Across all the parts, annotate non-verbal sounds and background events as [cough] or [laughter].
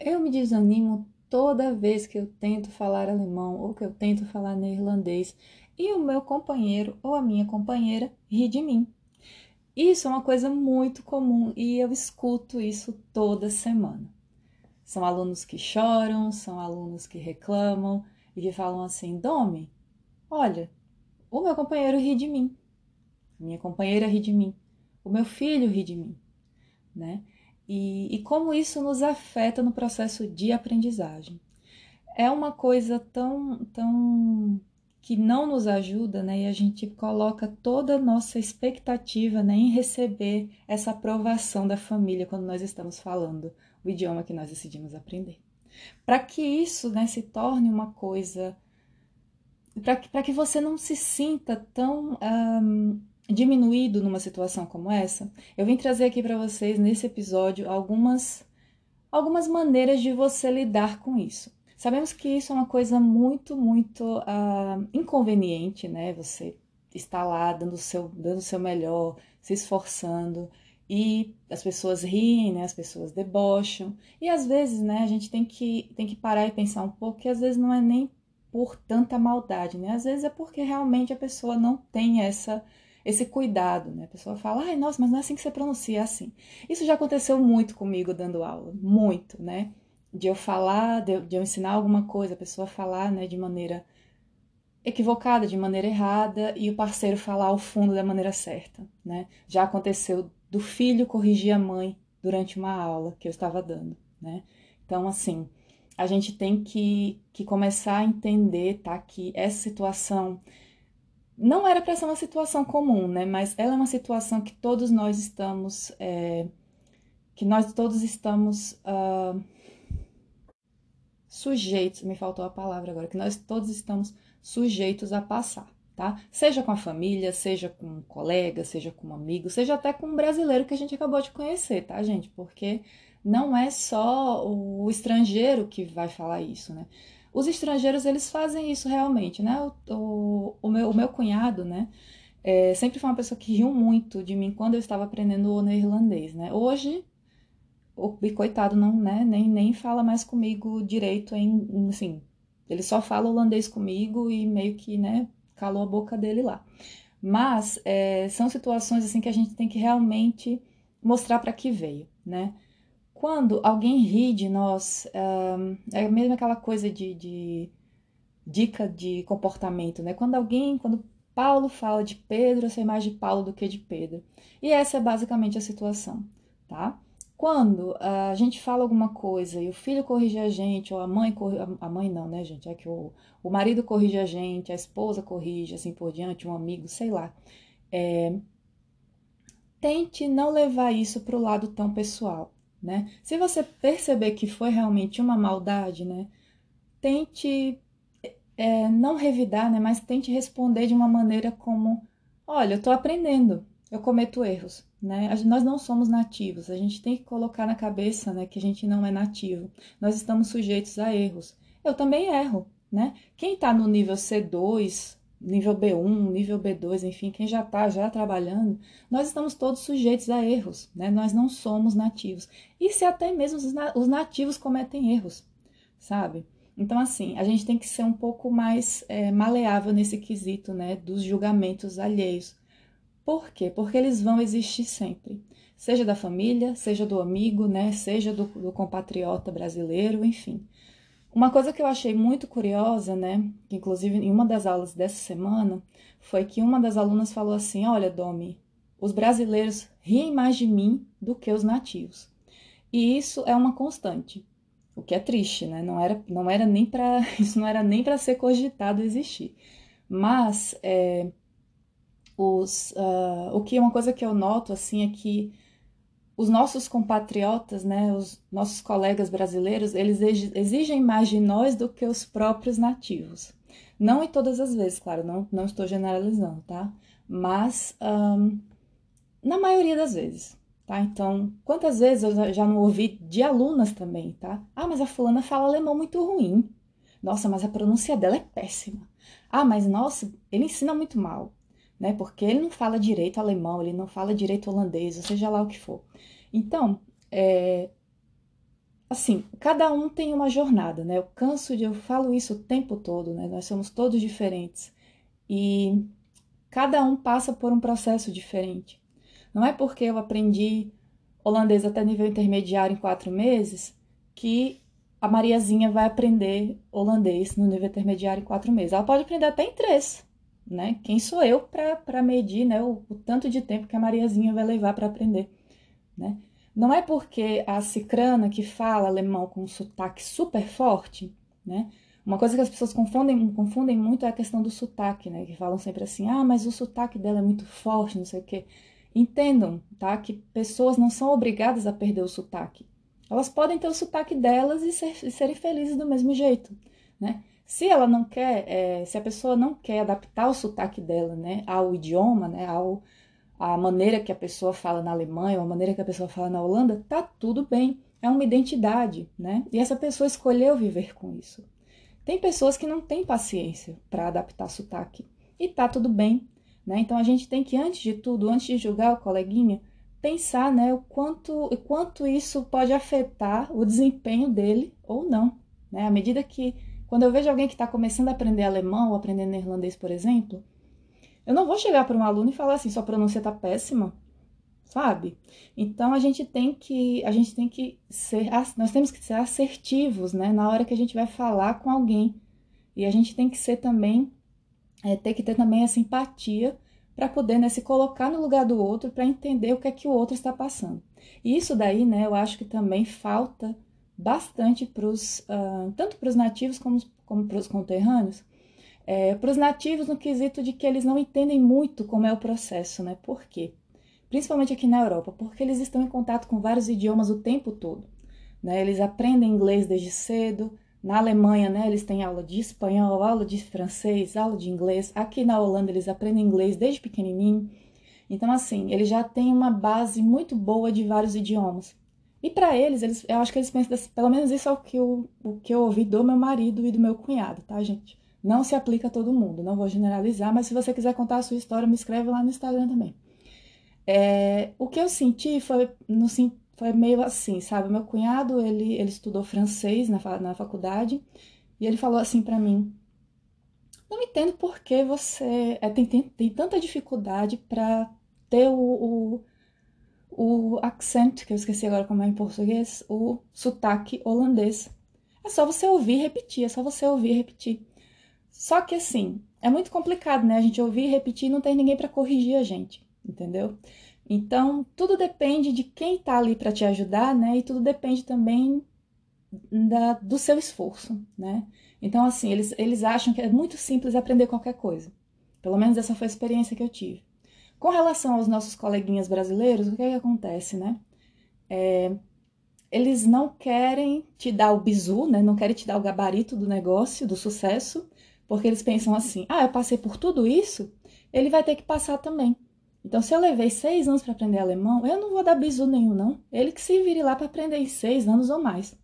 Eu me desanimo toda vez que eu tento falar alemão ou que eu tento falar neerlandês e o meu companheiro ou a minha companheira ri de mim. Isso é uma coisa muito comum e eu escuto isso toda semana. São alunos que choram, são alunos que reclamam e que falam assim: Domi, olha, o meu companheiro ri de mim, minha companheira ri de mim, o meu filho ri de mim, né? E, e como isso nos afeta no processo de aprendizagem. É uma coisa tão, tão que não nos ajuda, né? E a gente coloca toda a nossa expectativa né, em receber essa aprovação da família quando nós estamos falando o idioma que nós decidimos aprender. Para que isso né, se torne uma coisa. Para que você não se sinta tão um, diminuído numa situação como essa, eu vim trazer aqui para vocês nesse episódio algumas, algumas maneiras de você lidar com isso. Sabemos que isso é uma coisa muito, muito uh, inconveniente, né? Você está lá dando o seu, dando seu melhor, se esforçando, e as pessoas riem, né? As pessoas debocham. E às vezes, né, a gente tem que, tem que parar e pensar um pouco que às vezes não é nem por tanta maldade, né? Às vezes é porque realmente a pessoa não tem essa esse cuidado, né? A pessoa fala, ai, nossa, mas não é assim que você pronuncia, é assim. Isso já aconteceu muito comigo dando aula, muito, né? De eu falar, de eu, de eu ensinar alguma coisa, a pessoa falar, né, de maneira equivocada, de maneira errada, e o parceiro falar ao fundo da maneira certa, né? Já aconteceu do filho corrigir a mãe durante uma aula que eu estava dando, né? Então, assim, a gente tem que, que começar a entender, tá? Que essa situação não era para ser uma situação comum, né? Mas ela é uma situação que todos nós estamos, é, que nós todos estamos uh, sujeitos. Me faltou a palavra agora, que nós todos estamos sujeitos a passar tá? Seja com a família, seja com um colega, seja com um amigo, seja até com um brasileiro que a gente acabou de conhecer, tá, gente? Porque não é só o estrangeiro que vai falar isso, né? Os estrangeiros, eles fazem isso realmente, né? O, o, o meu, o meu cunhado, né? É, sempre foi uma pessoa que riu muito de mim quando eu estava aprendendo o neerlandês, né? Hoje, o coitado não, né? Nem, nem fala mais comigo direito em, assim, ele só fala holandês comigo e meio que, né, calou a boca dele lá. Mas é, são situações assim que a gente tem que realmente mostrar para que veio, né? Quando alguém ri de nós, é mesmo aquela coisa de, de dica de comportamento, né? Quando alguém, quando Paulo fala de Pedro, eu sei mais de Paulo do que de Pedro. E essa é basicamente a situação, tá? Quando a gente fala alguma coisa e o filho corrige a gente, ou a mãe corrige, a mãe não, né, gente? É que o, o marido corrige a gente, a esposa corrige, assim por diante, um amigo, sei lá. É, tente não levar isso para o lado tão pessoal, né? Se você perceber que foi realmente uma maldade, né? Tente é, não revidar, né? Mas tente responder de uma maneira como: olha, eu estou aprendendo, eu cometo erros, né? Nós não somos nativos, a gente tem que colocar na cabeça, né, que a gente não é nativo. Nós estamos sujeitos a erros. Eu também erro, né? Quem está no nível C2, nível B1, nível B2, enfim, quem já está já trabalhando, nós estamos todos sujeitos a erros, né? Nós não somos nativos. E se até mesmo os nativos cometem erros, sabe? Então, assim, a gente tem que ser um pouco mais é, maleável nesse quesito, né, dos julgamentos alheios. Por quê? Porque eles vão existir sempre. Seja da família, seja do amigo, né? Seja do, do compatriota brasileiro, enfim. Uma coisa que eu achei muito curiosa, né? Que inclusive em uma das aulas dessa semana, foi que uma das alunas falou assim: Olha, Domi, os brasileiros riem mais de mim do que os nativos. E isso é uma constante, o que é triste, né? Não era, não era nem para [laughs] isso não era nem para ser cogitado existir. Mas é, os, uh, o que é uma coisa que eu noto assim é que os nossos compatriotas, né, os nossos colegas brasileiros, eles exigem mais de nós do que os próprios nativos. Não em todas as vezes, claro, não, não estou generalizando, tá? Mas um, na maioria das vezes, tá? Então, quantas vezes eu já não ouvi de alunas também, tá? Ah, mas a fulana fala alemão muito ruim. Nossa, mas a pronúncia dela é péssima. Ah, mas nossa, ele ensina muito mal né? Porque ele não fala direito alemão, ele não fala direito holandês, ou seja lá o que for. Então, é, assim, cada um tem uma jornada, né? Eu canso de eu falo isso o tempo todo, né? Nós somos todos diferentes e cada um passa por um processo diferente. Não é porque eu aprendi holandês até nível intermediário em quatro meses que a Mariazinha vai aprender holandês no nível intermediário em quatro meses. Ela pode aprender até em três, né? Quem sou eu para medir né, o, o, tanto de tempo que a Mariazinha vai levar para aprender, né? Não é porque a cicrana que fala alemão com um sotaque super forte, né? Uma coisa que as pessoas confundem, confundem muito é a questão do sotaque, né? Que falam sempre assim, ah, mas o sotaque dela é muito forte, não sei o quê. Entendam, tá? Que pessoas não são obrigadas a perder o sotaque. Elas podem ter o sotaque delas e, ser, e serem felizes do mesmo jeito, né? Se ela não quer, é, se a pessoa não quer adaptar o sotaque dela, né, ao idioma, né, ao a maneira que a pessoa fala na Alemanha, ou a maneira que a pessoa fala na Holanda, tá tudo bem. É uma identidade, né? E essa pessoa escolheu viver com isso. Tem pessoas que não têm paciência para adaptar sotaque e tá tudo bem, né? Então a gente tem que antes de tudo, antes de julgar o coleguinha, pensar, né, o quanto, o quanto isso pode afetar o desempenho dele ou não, né? À medida que quando eu vejo alguém que está começando a aprender alemão ou aprendendo neerlandês, por exemplo, eu não vou chegar para um aluno e falar assim, sua pronúncia está péssima, sabe? Então a gente tem que a gente tem que ser nós temos que ser assertivos, né, na hora que a gente vai falar com alguém. E a gente tem que ser também é, ter que ter também a simpatia para poder né, se colocar no lugar do outro, para entender o que é que o outro está passando. E isso daí, né, eu acho que também falta bastante pros, uh, tanto para os nativos como, como para os conterrâneos, é, para os nativos no quesito de que eles não entendem muito como é o processo, né? Por quê? Principalmente aqui na Europa, porque eles estão em contato com vários idiomas o tempo todo. Né? Eles aprendem inglês desde cedo. Na Alemanha, né, eles têm aula de espanhol, aula de francês, aula de inglês. Aqui na Holanda, eles aprendem inglês desde pequenininho. Então, assim, eles já têm uma base muito boa de vários idiomas. E para eles, eles, eu acho que eles pensam, pelo menos isso é o que, eu, o que eu ouvi do meu marido e do meu cunhado, tá, gente? Não se aplica a todo mundo, não vou generalizar, mas se você quiser contar a sua história, me escreve lá no Instagram também. É, o que eu senti foi, no, foi meio assim, sabe? Meu cunhado, ele, ele estudou francês na, na faculdade e ele falou assim para mim: Não entendo por que você é, tem, tem, tem tanta dificuldade para ter o, o o accent, que eu esqueci agora como é em português, o sotaque holandês. É só você ouvir e repetir, é só você ouvir e repetir. Só que assim, é muito complicado, né? A gente ouvir e repetir e não tem ninguém para corrigir a gente, entendeu? Então, tudo depende de quem tá ali para te ajudar, né? E tudo depende também da, do seu esforço, né? Então, assim, eles, eles acham que é muito simples aprender qualquer coisa. Pelo menos essa foi a experiência que eu tive. Com relação aos nossos coleguinhas brasileiros, o que, é que acontece, né? É, eles não querem te dar o bizu, né? Não querem te dar o gabarito do negócio, do sucesso, porque eles pensam assim: ah, eu passei por tudo isso, ele vai ter que passar também. Então, se eu levei seis anos para aprender alemão, eu não vou dar bizu nenhum, não. Ele que se vire lá para aprender em seis anos ou mais,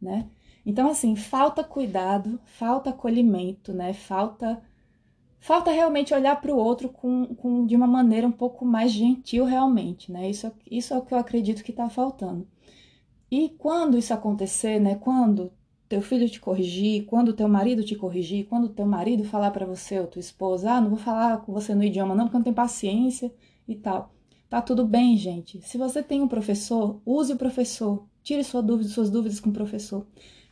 né? Então, assim, falta cuidado, falta acolhimento, né? Falta falta realmente olhar para o outro com, com, de uma maneira um pouco mais gentil realmente, né? Isso, isso é o que eu acredito que está faltando. E quando isso acontecer, né? Quando teu filho te corrigir, quando teu marido te corrigir, quando teu marido falar para você ou tua esposa, ah, não vou falar com você no idioma não, porque não tem paciência e tal. Tá tudo bem, gente. Se você tem um professor, use o professor. Tire sua dúvida, suas dúvidas com o professor.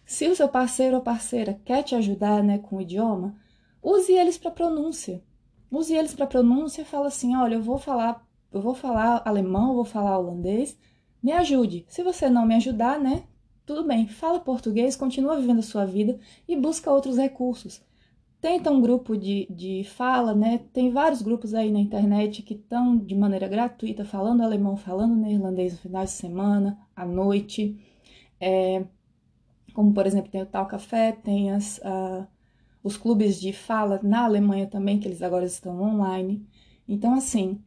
Se o seu parceiro ou parceira quer te ajudar, né, com o idioma, use eles para pronúncia. Use eles para pronúncia fala assim: olha, eu vou falar, eu vou falar alemão, eu vou falar holandês, me ajude. Se você não me ajudar, né? Tudo bem, fala português, continua vivendo a sua vida e busca outros recursos. Tenta um grupo de, de fala, né? Tem vários grupos aí na internet que estão de maneira gratuita falando alemão, falando neerlandês no final de semana, à noite. É, como, por exemplo, tem o Tal Café, tem as. Uh, os clubes de fala na Alemanha também, que eles agora estão online. Então, assim,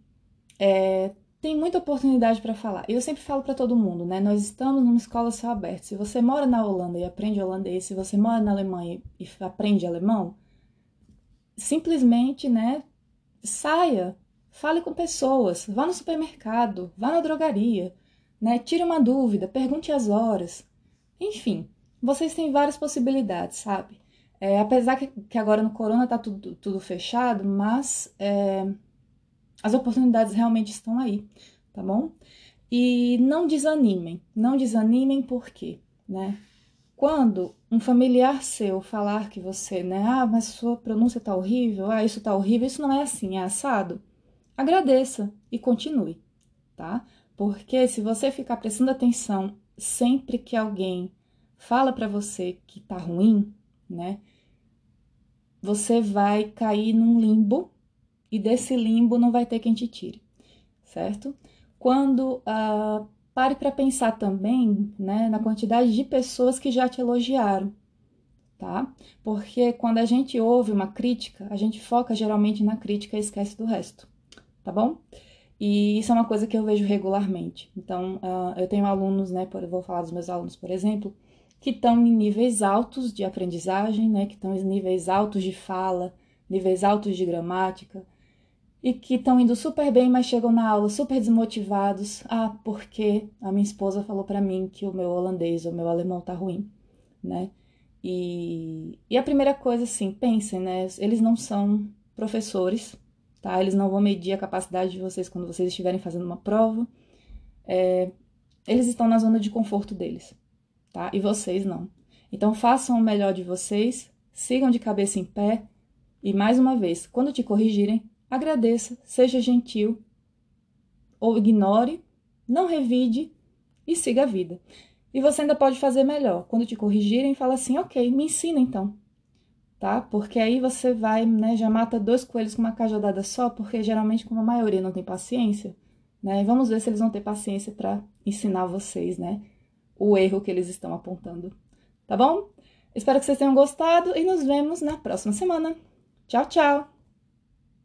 é, tem muita oportunidade para falar. Eu sempre falo para todo mundo, né? Nós estamos numa escola céu aberto. Se você mora na Holanda e aprende holandês, se você mora na Alemanha e aprende alemão, simplesmente, né? Saia, fale com pessoas, vá no supermercado, vá na drogaria, né? Tire uma dúvida, pergunte as horas. Enfim, vocês têm várias possibilidades, sabe? É, apesar que, que, agora no corona tá tudo, tudo fechado, mas é, as oportunidades realmente estão aí, tá bom? E não desanimem, não desanimem porque, né? Quando um familiar seu falar que você, né, ah, mas sua pronúncia tá horrível, ah, isso tá horrível, isso não é assim, é assado, agradeça e continue, tá? Porque se você ficar prestando atenção sempre que alguém fala para você que tá ruim, né, você vai cair num limbo e desse limbo não vai ter quem te tire, certo? quando ah, pare para pensar também né, na quantidade de pessoas que já te elogiaram, tá? Porque quando a gente ouve uma crítica, a gente foca geralmente na crítica e esquece do resto, tá bom? E isso é uma coisa que eu vejo regularmente. Então, uh, eu tenho alunos, né? Por, eu vou falar dos meus alunos, por exemplo, que estão em níveis altos de aprendizagem, né? Que estão em níveis altos de fala, níveis altos de gramática, e que estão indo super bem, mas chegam na aula super desmotivados. Ah, porque a minha esposa falou para mim que o meu holandês ou meu alemão tá ruim, né? E, e a primeira coisa, assim, pensem, né? Eles não são professores, tá? Eles não vão medir a capacidade de vocês quando vocês estiverem fazendo uma prova. É, eles estão na zona de conforto deles, tá? E vocês não. Então façam o melhor de vocês, sigam de cabeça em pé e mais uma vez, quando te corrigirem, agradeça, seja gentil ou ignore, não revide e siga a vida. E você ainda pode fazer melhor. Quando te corrigirem, fala assim: ok, me ensina então. Tá? Porque aí você vai, né, já mata dois coelhos com uma cajadada só, porque geralmente, como a maioria não tem paciência, né, vamos ver se eles vão ter paciência para ensinar vocês, né, o erro que eles estão apontando. Tá bom? Espero que vocês tenham gostado e nos vemos na próxima semana. Tchau, tchau!